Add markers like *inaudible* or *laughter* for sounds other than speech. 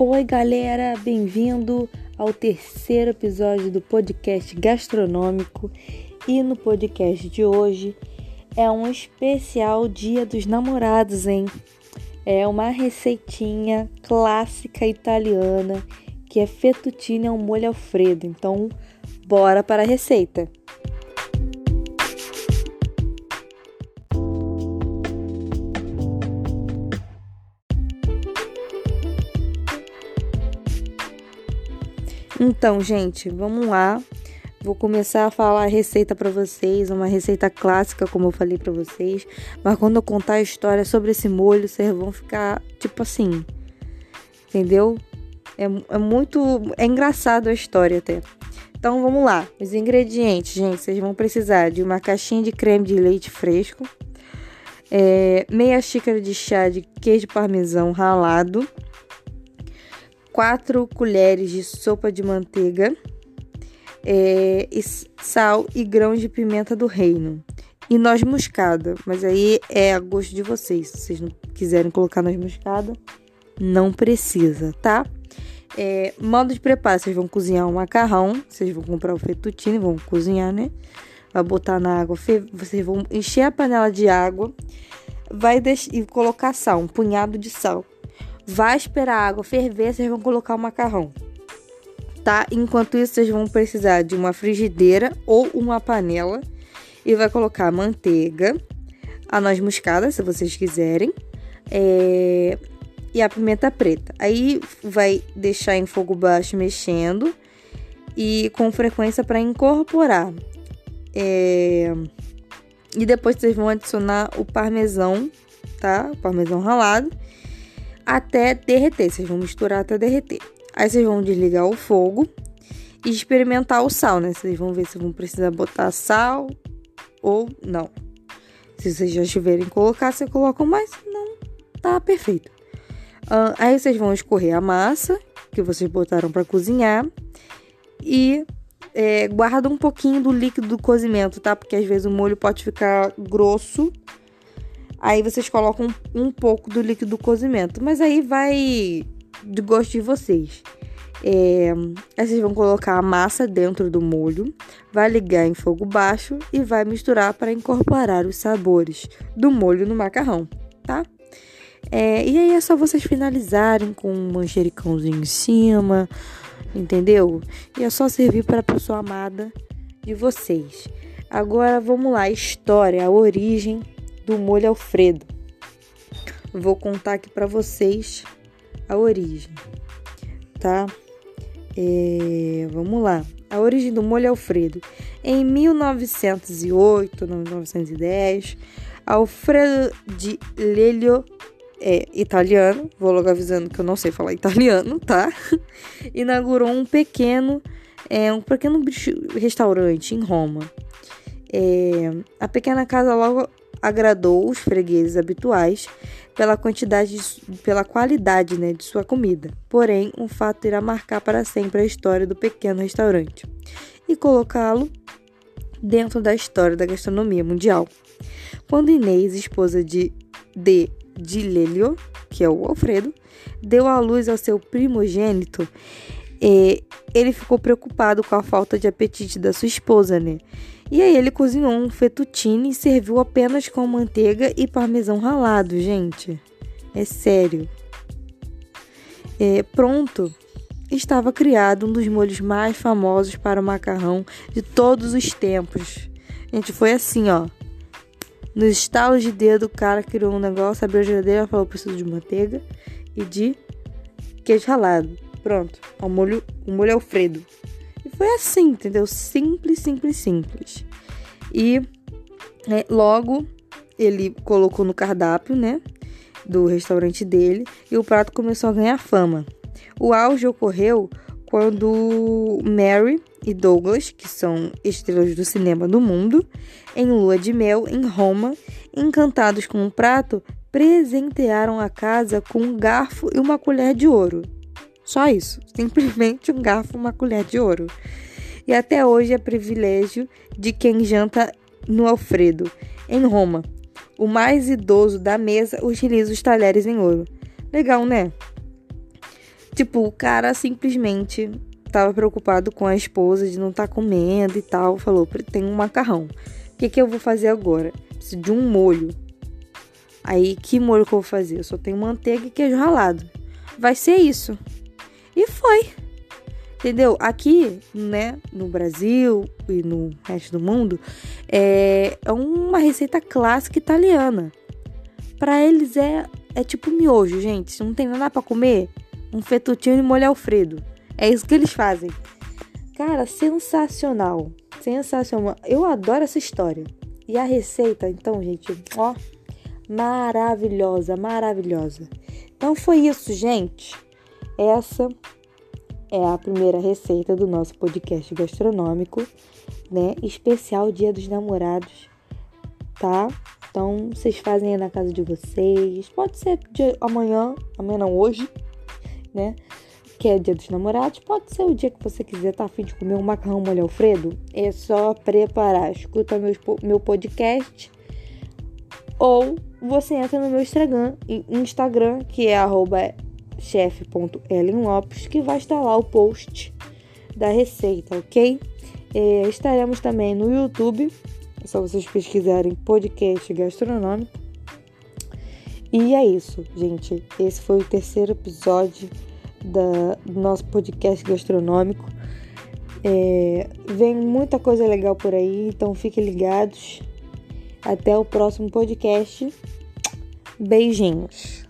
Oi, galera, bem-vindo ao terceiro episódio do podcast gastronômico. E no podcast de hoje é um especial Dia dos Namorados, hein? É uma receitinha clássica italiana que é fettuccine ao molho alfredo. Então, bora para a receita. Então, gente, vamos lá. Vou começar a falar a receita para vocês, uma receita clássica, como eu falei para vocês. Mas quando eu contar a história sobre esse molho, vocês vão ficar tipo assim, entendeu? É, é muito, é engraçado a história até. Então vamos lá. Os ingredientes, gente, vocês vão precisar de uma caixinha de creme de leite fresco, é, meia xícara de chá de queijo parmesão ralado 4 colheres de sopa de manteiga, é, e sal e grãos de pimenta do reino. E noz moscada, mas aí é a gosto de vocês. Se vocês não quiserem colocar noz moscada, não precisa, tá? É, modo de preparo: vocês vão cozinhar o macarrão, vocês vão comprar o fettuccine, vão cozinhar, né? Vai botar na água, vocês vão encher a panela de água, vai e colocar sal, um punhado de sal. Vai esperar a água ferver, vocês vão colocar o macarrão. Tá? Enquanto isso, vocês vão precisar de uma frigideira ou uma panela e vai colocar manteiga, a noz moscada, se vocês quiserem, é... e a pimenta preta. Aí vai deixar em fogo baixo mexendo e com frequência para incorporar. É... E depois vocês vão adicionar o parmesão, tá? O parmesão ralado até derreter. Vocês vão misturar até derreter. Aí vocês vão desligar o fogo e experimentar o sal, né? Vocês vão ver se vão precisar botar sal ou não. Se vocês já tiverem colocar, vocês colocam mais. Não, tá perfeito. Uh, aí vocês vão escorrer a massa que vocês botaram para cozinhar e é, guarda um pouquinho do líquido do cozimento, tá? Porque às vezes o molho pode ficar grosso Aí vocês colocam um, pouco do líquido do cozimento, mas aí vai do gosto de vocês. É, aí vocês vão colocar a massa dentro do molho, vai ligar em fogo baixo e vai misturar para incorporar os sabores do molho no macarrão, tá? É, e aí é só vocês finalizarem com um manjericãozinho em cima, entendeu? E é só servir para a pessoa amada de vocês. Agora vamos lá, história, a origem do molho Alfredo. Vou contar aqui para vocês a origem, tá? É, vamos lá. A origem do molho Alfredo. Em 1908, 1910, Alfredo de Lelio é italiano, vou logo avisando que eu não sei falar italiano, tá? *laughs* Inaugurou um pequeno, é, um pequeno restaurante em Roma. É, a pequena casa logo agradou os fregueses habituais pela quantidade, pela qualidade né, de sua comida. Porém, um fato irá marcar para sempre a história do pequeno restaurante e colocá-lo dentro da história da gastronomia mundial. Quando Inês, esposa de de Dilelio, que é o Alfredo, deu à luz ao seu primogênito, eh, ele ficou preocupado com a falta de apetite da sua esposa, né? E aí ele cozinhou um fettuccine e serviu apenas com manteiga e parmesão ralado, gente. É sério. É, pronto, estava criado um dos molhos mais famosos para o macarrão de todos os tempos. Gente, foi assim, ó. Nos estalos de dedo, o cara criou um negócio, abriu a geladeira e falou: preciso de manteiga e de queijo ralado. Pronto, o molho, o molho Alfredo. E foi assim, entendeu? Simples, simples, simples. E é, logo ele colocou no cardápio, né? Do restaurante dele e o prato começou a ganhar fama. O auge ocorreu quando Mary e Douglas, que são estrelas do cinema do mundo, em lua de mel em Roma, encantados com o prato, presentearam a casa com um garfo e uma colher de ouro. Só isso, simplesmente um garfo uma colher de ouro. E até hoje é privilégio de quem janta no Alfredo, em Roma. O mais idoso da mesa utiliza os talheres em ouro. Legal, né? Tipo, o cara simplesmente tava preocupado com a esposa de não estar tá comendo e tal. Falou: tem um macarrão. O que, que eu vou fazer agora? Preciso de um molho. Aí, que molho que eu vou fazer? Eu só tenho manteiga e queijo ralado. Vai ser isso. E foi. Entendeu? Aqui, né, no Brasil e no resto do mundo, é, é uma receita clássica italiana. Para eles é, é tipo miojo, gente. Não tem nada para comer, um fettuccine molho alfredo. É isso que eles fazem. Cara, sensacional. Sensacional. Eu adoro essa história. E a receita, então, gente, ó, maravilhosa, maravilhosa. Então foi isso, gente. Essa é a primeira receita do nosso podcast gastronômico, né? Especial Dia dos Namorados, tá? Então, vocês fazem aí na casa de vocês. Pode ser amanhã, amanhã não, hoje, né? Que é dia dos namorados. Pode ser o dia que você quiser, tá afim de comer um macarrão molho alfredo. É só preparar. Escuta meu, meu podcast. Ou você entra no meu Instagram, Instagram que é arroba chef.ellenlopes, que vai estar lá o post da receita, ok? É, estaremos também no YouTube, é só vocês pesquisarem podcast gastronômico. E é isso, gente. Esse foi o terceiro episódio da, do nosso podcast gastronômico. É, vem muita coisa legal por aí, então fiquem ligados. Até o próximo podcast. Beijinhos.